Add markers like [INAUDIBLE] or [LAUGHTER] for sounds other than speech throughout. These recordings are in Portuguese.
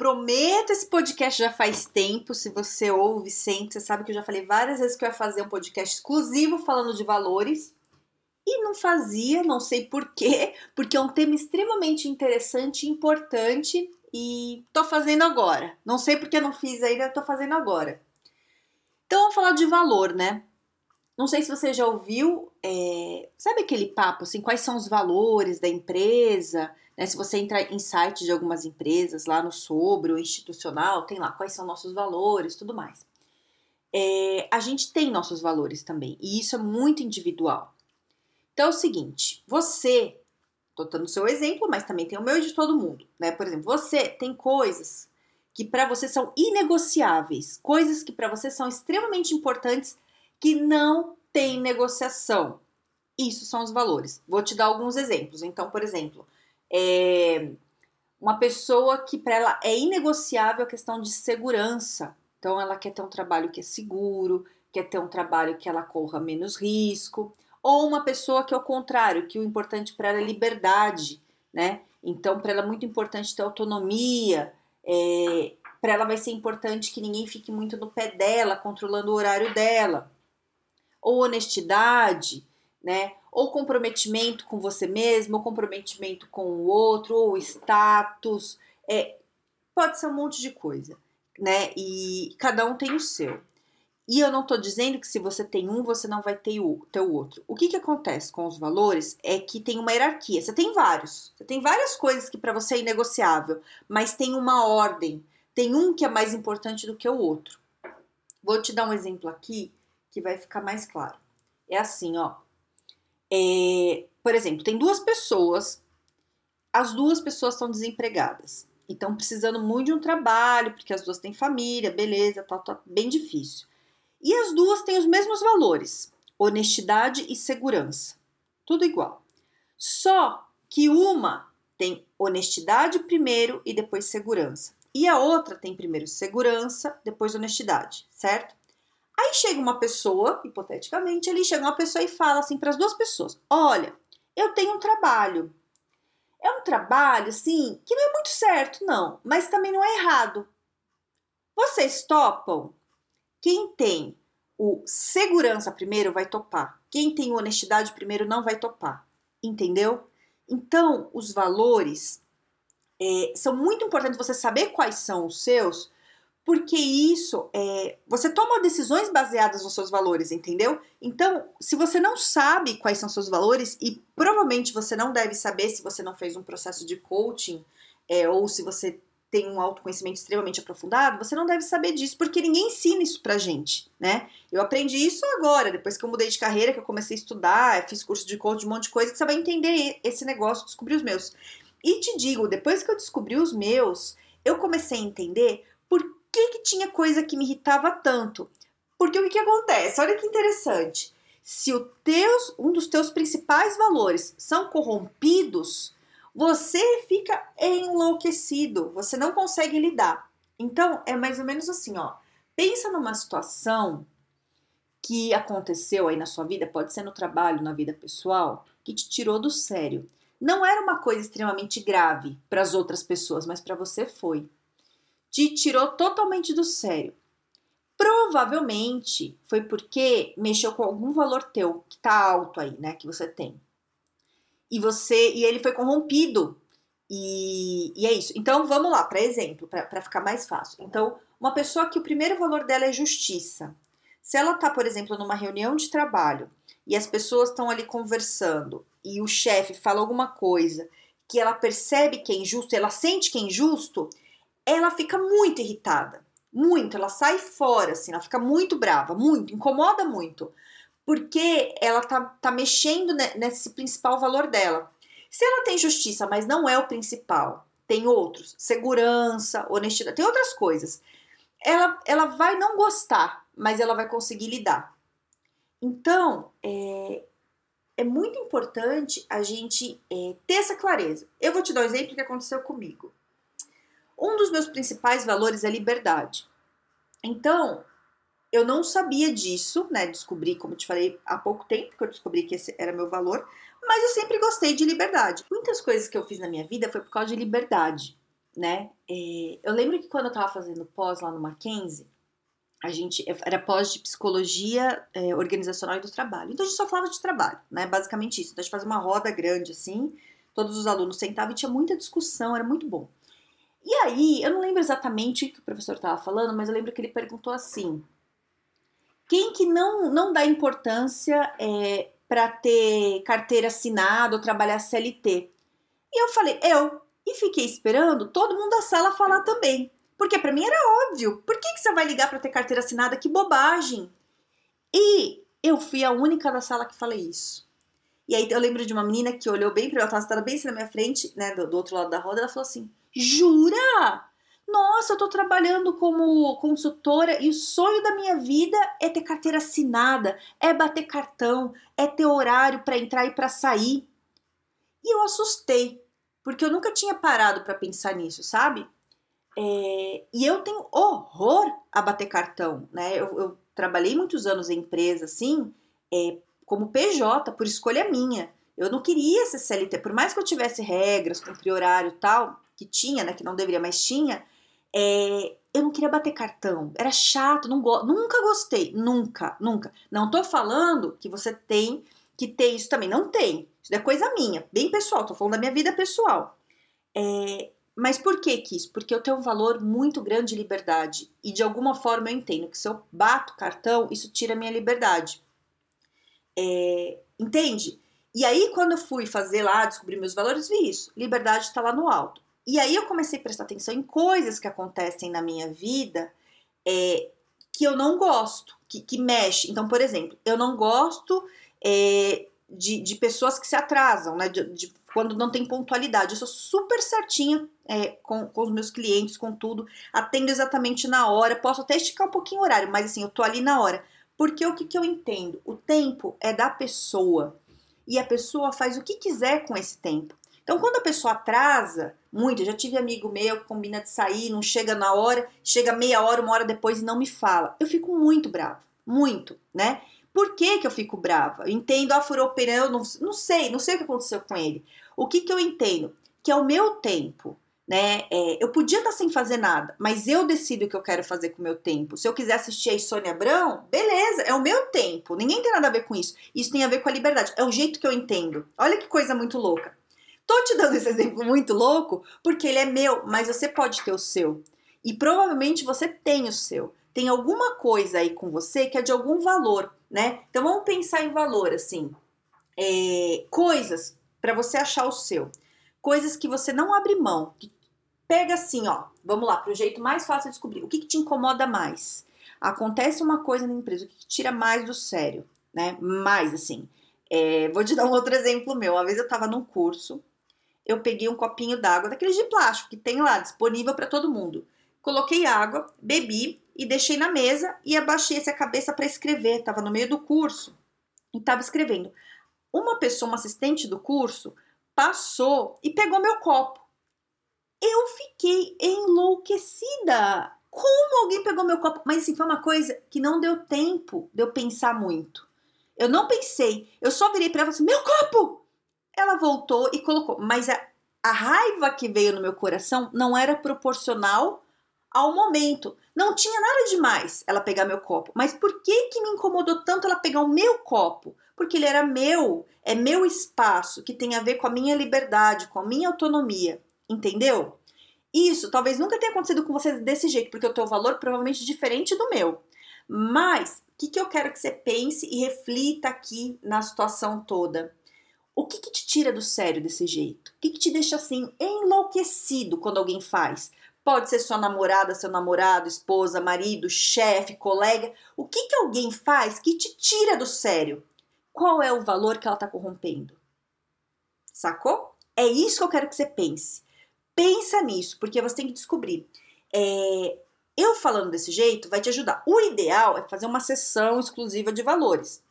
Prometo esse podcast já faz tempo. Se você ouve sempre, você sabe que eu já falei várias vezes que eu ia fazer um podcast exclusivo falando de valores. E não fazia, não sei porquê, porque é um tema extremamente interessante e importante e tô fazendo agora. Não sei porque não fiz ainda, tô fazendo agora. Então vamos falar de valor, né? Não sei se você já ouviu, é, sabe aquele papo assim, quais são os valores da empresa? Né? Se você entrar em sites de algumas empresas lá no sobre o institucional, tem lá quais são nossos valores, tudo mais. É, a gente tem nossos valores também, e isso é muito individual. Então é o seguinte, você, tô dando o seu exemplo, mas também tem o meu e de todo mundo, né? Por exemplo, você tem coisas que para você são inegociáveis, coisas que para você são extremamente importantes que não tem negociação. Isso são os valores. Vou te dar alguns exemplos. Então, por exemplo, é uma pessoa que para ela é inegociável a questão de segurança. Então ela quer ter um trabalho que é seguro, quer ter um trabalho que ela corra menos risco, ou uma pessoa que é o contrário, que o importante para ela é liberdade, né? Então para ela é muito importante ter autonomia, é, para ela vai ser importante que ninguém fique muito no pé dela, controlando o horário dela. Ou honestidade, né? Ou comprometimento com você mesmo, ou comprometimento com o outro, ou status, é, pode ser um monte de coisa, né? E cada um tem o seu. E eu não estou dizendo que se você tem um, você não vai ter o, ter o outro. O que, que acontece com os valores é que tem uma hierarquia. Você tem vários. Você tem várias coisas que para você é inegociável, mas tem uma ordem. Tem um que é mais importante do que o outro. Vou te dar um exemplo aqui que vai ficar mais claro. É assim, ó. É, por exemplo, tem duas pessoas, as duas pessoas estão desempregadas e estão precisando muito de um trabalho, porque as duas têm família, beleza, tá, tá bem difícil. E as duas têm os mesmos valores: honestidade e segurança. Tudo igual. Só que uma tem honestidade primeiro e depois segurança. E a outra tem primeiro segurança, depois honestidade, certo? Aí chega uma pessoa, hipoteticamente, ali chega uma pessoa e fala assim para as duas pessoas: Olha, eu tenho um trabalho. É um trabalho, assim, que não é muito certo, não, mas também não é errado. Vocês topam? Quem tem o segurança primeiro vai topar. Quem tem honestidade primeiro não vai topar. Entendeu? Então, os valores é, são muito importantes você saber quais são os seus, porque isso é, você toma decisões baseadas nos seus valores, entendeu? Então, se você não sabe quais são seus valores, e provavelmente você não deve saber se você não fez um processo de coaching, é, ou se você tem um autoconhecimento extremamente aprofundado, você não deve saber disso, porque ninguém ensina isso pra gente, né? Eu aprendi isso agora, depois que eu mudei de carreira, que eu comecei a estudar, fiz curso de coaching, um monte de coisa, que você vai entender esse negócio, descobrir os meus. E te digo, depois que eu descobri os meus, eu comecei a entender por que, que tinha coisa que me irritava tanto? Porque o que, que acontece? Olha que interessante. Se o teus, um dos teus principais valores são corrompidos, você fica enlouquecido, você não consegue lidar. Então, é mais ou menos assim, ó. Pensa numa situação que aconteceu aí na sua vida, pode ser no trabalho, na vida pessoal, que te tirou do sério. Não era uma coisa extremamente grave para as outras pessoas, mas para você foi te tirou totalmente do sério. Provavelmente foi porque mexeu com algum valor teu que tá alto aí, né, que você tem. E você e ele foi corrompido. E, e é isso. Então vamos lá, para exemplo, para ficar mais fácil. Então, uma pessoa que o primeiro valor dela é justiça. Se ela tá, por exemplo, numa reunião de trabalho e as pessoas estão ali conversando e o chefe fala alguma coisa que ela percebe que é injusto, ela sente que é injusto, ela fica muito irritada. Muito, ela sai fora, assim, ela fica muito brava, muito, incomoda muito. Porque ela tá, tá mexendo nesse principal valor dela. Se ela tem justiça, mas não é o principal, tem outros, segurança, honestidade, tem outras coisas. ela, ela vai não gostar, mas ela vai conseguir lidar. Então, é, é muito importante a gente é, ter essa clareza. Eu vou te dar um exemplo que aconteceu comigo. Um dos meus principais valores é liberdade. Então, eu não sabia disso, né? Descobri, como te falei, há pouco tempo que eu descobri que esse era meu valor, mas eu sempre gostei de liberdade. Muitas coisas que eu fiz na minha vida foi por causa de liberdade, né? É, eu lembro que quando eu tava fazendo pós lá no Mackenzie, a gente era pós de psicologia é, organizacional e do trabalho. Então a gente só falava de trabalho, né? Basicamente isso. Então a gente fazia uma roda grande assim, todos os alunos sentavam e tinha muita discussão, era muito bom. E aí, eu não lembro exatamente o que o professor estava falando, mas eu lembro que ele perguntou assim: quem que não, não dá importância é, para ter carteira assinada ou trabalhar CLT? E eu falei, eu. E fiquei esperando todo mundo da sala falar também. Porque para mim era óbvio. Por que, que você vai ligar para ter carteira assinada? Que bobagem! E eu fui a única da sala que falei isso. E aí eu lembro de uma menina que olhou bem para ela, estava bem assim na minha frente, né, do, do outro lado da roda, ela falou assim: Jura? Nossa, eu tô trabalhando como consultora e o sonho da minha vida é ter carteira assinada, é bater cartão, é ter horário para entrar e para sair. E eu assustei, porque eu nunca tinha parado para pensar nisso, sabe? É, e eu tenho horror a bater cartão, né? Eu, eu trabalhei muitos anos em empresa, assim, é, como PJ, por escolha minha. Eu não queria ser CLT, por mais que eu tivesse regras, cumprir horário e tal, que tinha, né, que não deveria, mas tinha, é, eu não queria bater cartão, era chato, não go nunca gostei, nunca, nunca. Não tô falando que você tem que ter isso também, não tem. Isso é coisa minha, bem pessoal, tô falando da minha vida pessoal. É, mas por que que isso? Porque eu tenho um valor muito grande de liberdade e de alguma forma eu entendo que se eu bato cartão, isso tira a minha liberdade. É, entende? E aí, quando eu fui fazer lá, descobrir meus valores, vi isso. Liberdade está lá no alto. E aí eu comecei a prestar atenção em coisas que acontecem na minha vida é, que eu não gosto, que, que mexe. Então, por exemplo, eu não gosto é, de, de pessoas que se atrasam, né? De, de, quando não tem pontualidade. Eu sou super certinha é, com, com os meus clientes, com tudo. Atendo exatamente na hora. Posso até esticar um pouquinho o horário, mas assim, eu tô ali na hora. Porque o que, que eu entendo? O tempo é da pessoa. E a pessoa faz o que quiser com esse tempo. Então, quando a pessoa atrasa muito, eu já tive amigo meu que combina de sair, não chega na hora, chega meia hora, uma hora depois e não me fala. Eu fico muito brava, muito, né? Por que, que eu fico brava? Eu entendo, ah, furou pneu, não, não sei, não sei o que aconteceu com ele. O que, que eu entendo? Que é o meu tempo, né? É, eu podia estar sem fazer nada, mas eu decido o que eu quero fazer com o meu tempo. Se eu quiser assistir a Sônia Abrão, beleza, é o meu tempo. Ninguém tem nada a ver com isso. Isso tem a ver com a liberdade. É o jeito que eu entendo. Olha que coisa muito louca. Tô te dando esse exemplo muito louco porque ele é meu, mas você pode ter o seu. E provavelmente você tem o seu. Tem alguma coisa aí com você que é de algum valor, né? Então vamos pensar em valor assim. É, coisas para você achar o seu. Coisas que você não abre mão. Pega assim, ó. Vamos lá, para o jeito mais fácil de descobrir. O que, que te incomoda mais? Acontece uma coisa na empresa, o que, que tira mais do sério, né? Mais assim. É, vou te dar um outro exemplo meu. Uma vez eu estava num curso eu peguei um copinho d'água, daqueles de plástico que tem lá, disponível para todo mundo. Coloquei água, bebi e deixei na mesa e abaixei essa cabeça para escrever. Estava no meio do curso e estava escrevendo. Uma pessoa, uma assistente do curso, passou e pegou meu copo. Eu fiquei enlouquecida. Como alguém pegou meu copo? Mas assim, foi uma coisa que não deu tempo de eu pensar muito. Eu não pensei, eu só virei para ela e falei assim, meu copo! Ela voltou e colocou, mas a, a raiva que veio no meu coração não era proporcional ao momento. Não tinha nada demais ela pegar meu copo. Mas por que que me incomodou tanto ela pegar o meu copo? Porque ele era meu, é meu espaço, que tem a ver com a minha liberdade, com a minha autonomia. Entendeu? Isso talvez nunca tenha acontecido com você desse jeito, porque o teu valor provavelmente diferente do meu. Mas o que, que eu quero que você pense e reflita aqui na situação toda? O que, que te tira do sério desse jeito? O que, que te deixa assim enlouquecido quando alguém faz? Pode ser sua namorada, seu namorado, esposa, marido, chefe, colega. O que, que alguém faz que te tira do sério? Qual é o valor que ela está corrompendo? Sacou? É isso que eu quero que você pense. Pensa nisso, porque você tem que descobrir. É, Eu falando desse jeito vai te ajudar. O ideal é fazer uma sessão exclusiva de valores.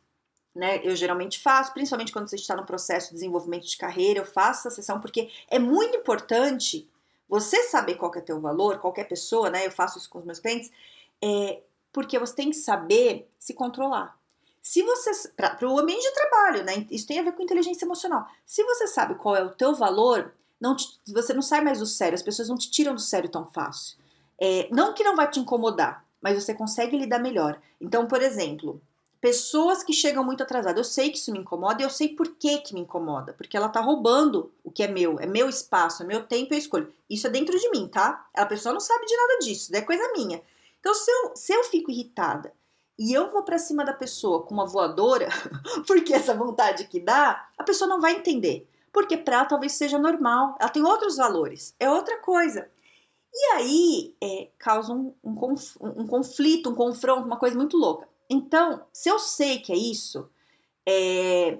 Né? Eu geralmente faço, principalmente quando você está no processo de desenvolvimento de carreira, eu faço essa sessão porque é muito importante você saber qual que é teu valor, qualquer pessoa, né? Eu faço isso com os meus clientes, é, porque você tem que saber se controlar. Se você para o ambiente de trabalho, né? Isso tem a ver com inteligência emocional. Se você sabe qual é o teu valor, não te, você não sai mais do sério. As pessoas não te tiram do sério tão fácil. É, não que não vai te incomodar, mas você consegue lidar melhor. Então, por exemplo, pessoas que chegam muito atrasadas. Eu sei que isso me incomoda e eu sei por que que me incomoda. Porque ela tá roubando o que é meu, é meu espaço, é meu tempo eu escolho. Isso é dentro de mim, tá? A pessoa não sabe de nada disso, é coisa minha. Então, se eu, se eu fico irritada e eu vou para cima da pessoa com uma voadora, [LAUGHS] porque essa vontade que dá, a pessoa não vai entender. Porque para ela talvez seja normal, ela tem outros valores, é outra coisa. E aí é, causa um, um, um conflito, um confronto, uma coisa muito louca. Então, se eu sei que é isso, é,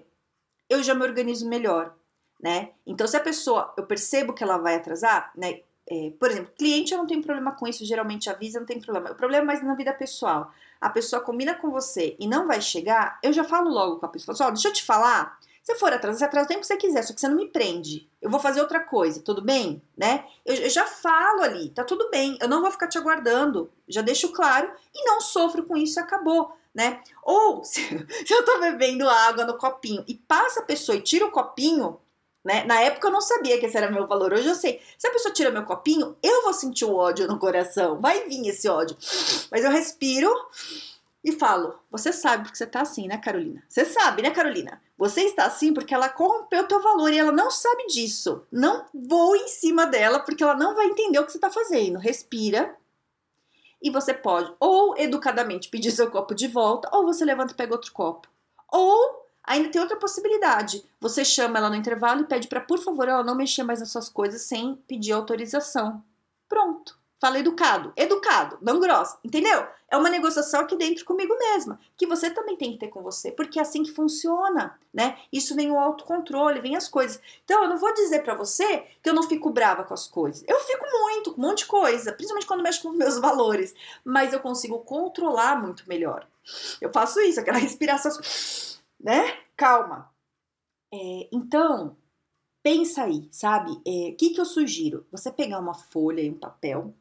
eu já me organizo melhor, né? Então, se a pessoa, eu percebo que ela vai atrasar, né? É, por exemplo, cliente eu não tenho problema com isso, geralmente avisa, não tem problema. O problema é mais na vida pessoal. A pessoa combina com você e não vai chegar, eu já falo logo com a pessoa, só, deixa eu te falar, se for atrasar, você atrasa o tempo que você quiser, só que você não me prende. Eu vou fazer outra coisa, tudo bem? Né? Eu, eu, já falo ali, tá tudo bem, eu não vou ficar te aguardando, já deixo claro e não sofro com isso acabou né? Ou [LAUGHS] se, se eu tô bebendo água no copinho e passa a pessoa e tira o copinho, né? Na época eu não sabia que esse era meu valor, hoje eu sei. Se a pessoa tira meu copinho, eu vou sentir o ódio no coração, vai vir esse ódio. Mas eu respiro e falo: Você sabe porque você tá assim, né, Carolina? Você sabe, né, Carolina? Você está assim porque ela corrompeu o teu valor e ela não sabe disso. Não vou em cima dela porque ela não vai entender o que você tá fazendo. Respira, e você pode ou educadamente pedir seu copo de volta, ou você levanta e pega outro copo. Ou ainda tem outra possibilidade. Você chama ela no intervalo e pede para, por favor, ela não mexer mais nas suas coisas sem pedir autorização. Pronto. Fala educado, educado, não grosso, entendeu? É uma negociação aqui dentro comigo mesma, que você também tem que ter com você, porque é assim que funciona, né? Isso vem o autocontrole, vem as coisas. Então, eu não vou dizer para você que eu não fico brava com as coisas. Eu fico muito, com um monte de coisa, principalmente quando mexo com [LAUGHS] meus valores, mas eu consigo controlar muito melhor. Eu faço isso, aquela [LAUGHS] respiração, né? Calma. É, então, pensa aí, sabe? O é, que, que eu sugiro? Você pegar uma folha e um papel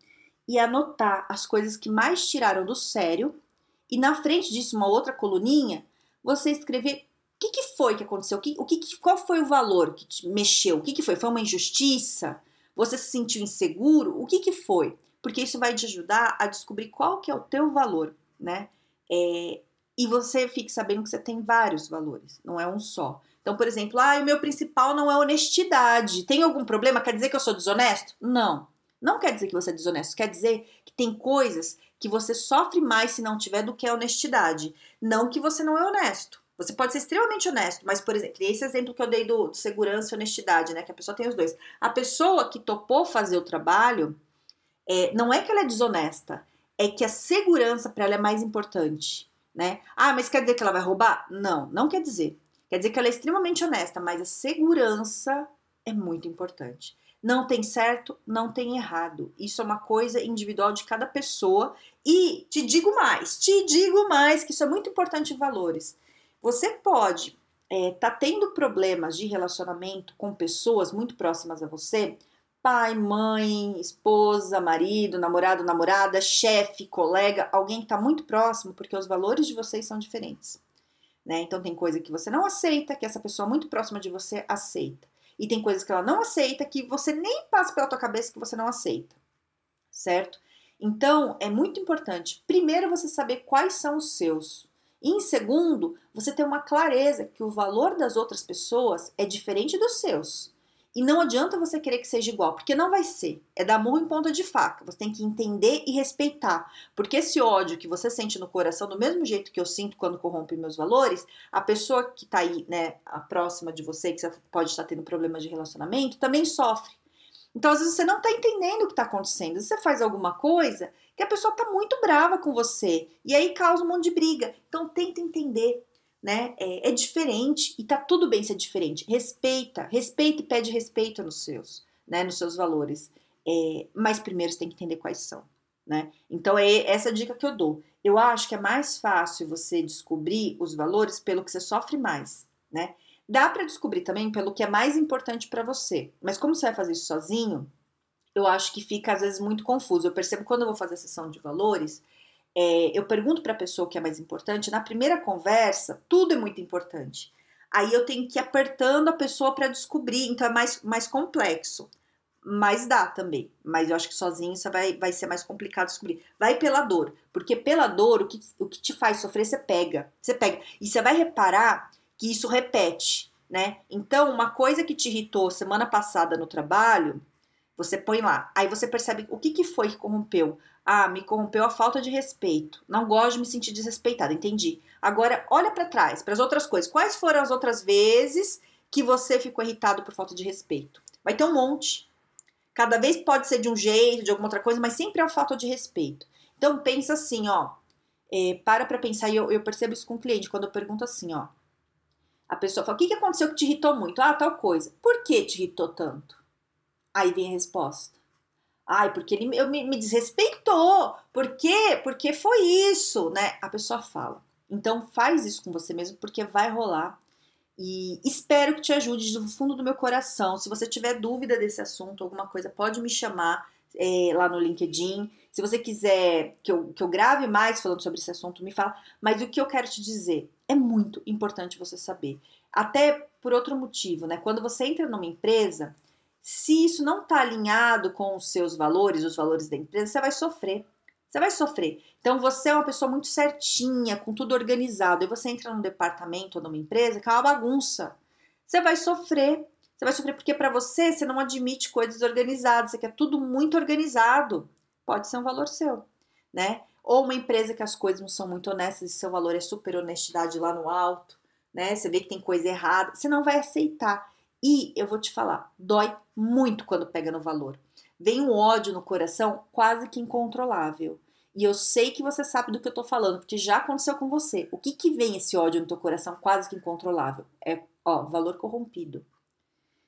e anotar as coisas que mais tiraram do sério e na frente disso uma outra coluninha, você escrever o que, que foi que aconteceu, o que, o que, qual foi o valor que te mexeu, o que, que foi? Foi uma injustiça? Você se sentiu inseguro? O que, que foi? Porque isso vai te ajudar a descobrir qual que é o teu valor, né? É, e você fique sabendo que você tem vários valores, não é um só. Então, por exemplo, ah, o meu principal não é honestidade. Tem algum problema? Quer dizer que eu sou desonesto? Não. Não quer dizer que você é desonesto, quer dizer que tem coisas que você sofre mais se não tiver do que a honestidade. Não que você não é honesto. Você pode ser extremamente honesto, mas, por exemplo, esse exemplo que eu dei do, do segurança e honestidade, né? Que a pessoa tem os dois. A pessoa que topou fazer o trabalho, é, não é que ela é desonesta, é que a segurança para ela é mais importante, né? Ah, mas quer dizer que ela vai roubar? Não, não quer dizer. Quer dizer que ela é extremamente honesta, mas a segurança é muito importante. Não tem certo, não tem errado. Isso é uma coisa individual de cada pessoa. E te digo mais, te digo mais, que isso é muito importante valores. Você pode estar é, tá tendo problemas de relacionamento com pessoas muito próximas a você, pai, mãe, esposa, marido, namorado, namorada, chefe, colega, alguém que está muito próximo, porque os valores de vocês são diferentes. Né? Então tem coisa que você não aceita, que essa pessoa muito próxima de você aceita. E tem coisas que ela não aceita, que você nem passa pela tua cabeça que você não aceita. Certo? Então, é muito importante, primeiro, você saber quais são os seus. E em segundo, você ter uma clareza que o valor das outras pessoas é diferente dos seus. E não adianta você querer que seja igual, porque não vai ser. É dar murro em ponta de faca. Você tem que entender e respeitar. Porque esse ódio que você sente no coração, do mesmo jeito que eu sinto quando corrompe meus valores, a pessoa que tá aí, né, a próxima de você, que você pode estar tendo problemas de relacionamento, também sofre. Então, às vezes, você não tá entendendo o que tá acontecendo. Você faz alguma coisa que a pessoa tá muito brava com você. E aí causa um monte de briga. Então, tenta entender né? É, é, diferente e tá tudo bem ser diferente. Respeita, respeita e pede respeito nos seus, né? Nos seus valores. É, mas primeiro você tem que entender quais são, né? Então é essa dica que eu dou. Eu acho que é mais fácil você descobrir os valores pelo que você sofre mais, né? Dá para descobrir também pelo que é mais importante para você. Mas como você vai fazer isso sozinho, eu acho que fica às vezes muito confuso. Eu percebo quando eu vou fazer a sessão de valores, é, eu pergunto para a pessoa o que é mais importante. Na primeira conversa, tudo é muito importante. Aí eu tenho que ir apertando a pessoa para descobrir, então é mais, mais complexo. Mas dá também. Mas eu acho que sozinho isso vai, vai ser mais complicado descobrir. Vai pela dor. Porque pela dor, o que, o que te faz sofrer, você pega. Você pega. E você vai reparar que isso repete, né? Então, uma coisa que te irritou semana passada no trabalho, você põe lá. Aí você percebe o que, que foi que corrompeu. Ah, me corrompeu a falta de respeito. Não gosto de me sentir desrespeitada, entendi. Agora, olha para trás, para as outras coisas. Quais foram as outras vezes que você ficou irritado por falta de respeito? Vai ter um monte. Cada vez pode ser de um jeito, de alguma outra coisa, mas sempre é uma falta de respeito. Então pensa assim, ó. É, para pra pensar, e eu, eu percebo isso com o cliente, quando eu pergunto assim, ó. A pessoa fala, o que, que aconteceu que te irritou muito? Ah, tal coisa. Por que te irritou tanto? Aí vem a resposta. Ai, porque ele eu, me, me desrespeitou. Por quê? Porque foi isso, né? A pessoa fala. Então faz isso com você mesmo, porque vai rolar e espero que te ajude do fundo do meu coração. Se você tiver dúvida desse assunto, alguma coisa, pode me chamar é, lá no LinkedIn. Se você quiser que eu, que eu grave mais falando sobre esse assunto, me fala. Mas o que eu quero te dizer é muito importante você saber. Até por outro motivo, né? Quando você entra numa empresa, se isso não está alinhado com os seus valores, os valores da empresa, você vai sofrer. Você vai sofrer. Então você é uma pessoa muito certinha, com tudo organizado, e você entra num departamento ou numa empresa que é uma bagunça. Você vai sofrer. Você vai sofrer porque para você você não admite coisas organizadas, você quer tudo muito organizado. Pode ser um valor seu, né? Ou uma empresa que as coisas não são muito honestas e seu valor é super honestidade lá no alto, né? Você vê que tem coisa errada, você não vai aceitar. E eu vou te falar, dói muito quando pega no valor vem um ódio no coração quase que incontrolável. E eu sei que você sabe do que eu tô falando, porque já aconteceu com você. O que que vem esse ódio no teu coração quase que incontrolável? É, ó, valor corrompido.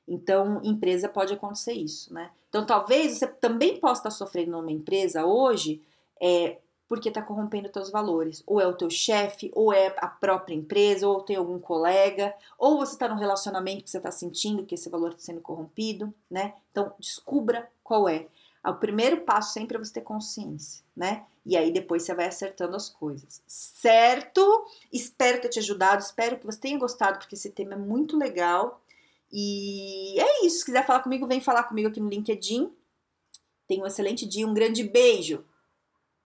Então, empresa pode acontecer isso, né? Então, talvez você também possa estar sofrendo numa empresa hoje, é, porque está corrompendo teus valores. Ou é o teu chefe, ou é a própria empresa, ou tem algum colega, ou você está num relacionamento que você está sentindo que esse valor está sendo corrompido, né? Então, descubra qual é. O primeiro passo sempre é você ter consciência, né? E aí depois você vai acertando as coisas. Certo? Espero ter te ajudado, espero que você tenha gostado, porque esse tema é muito legal. E é isso. Se quiser falar comigo, vem falar comigo aqui no LinkedIn. Tenha um excelente dia, um grande beijo!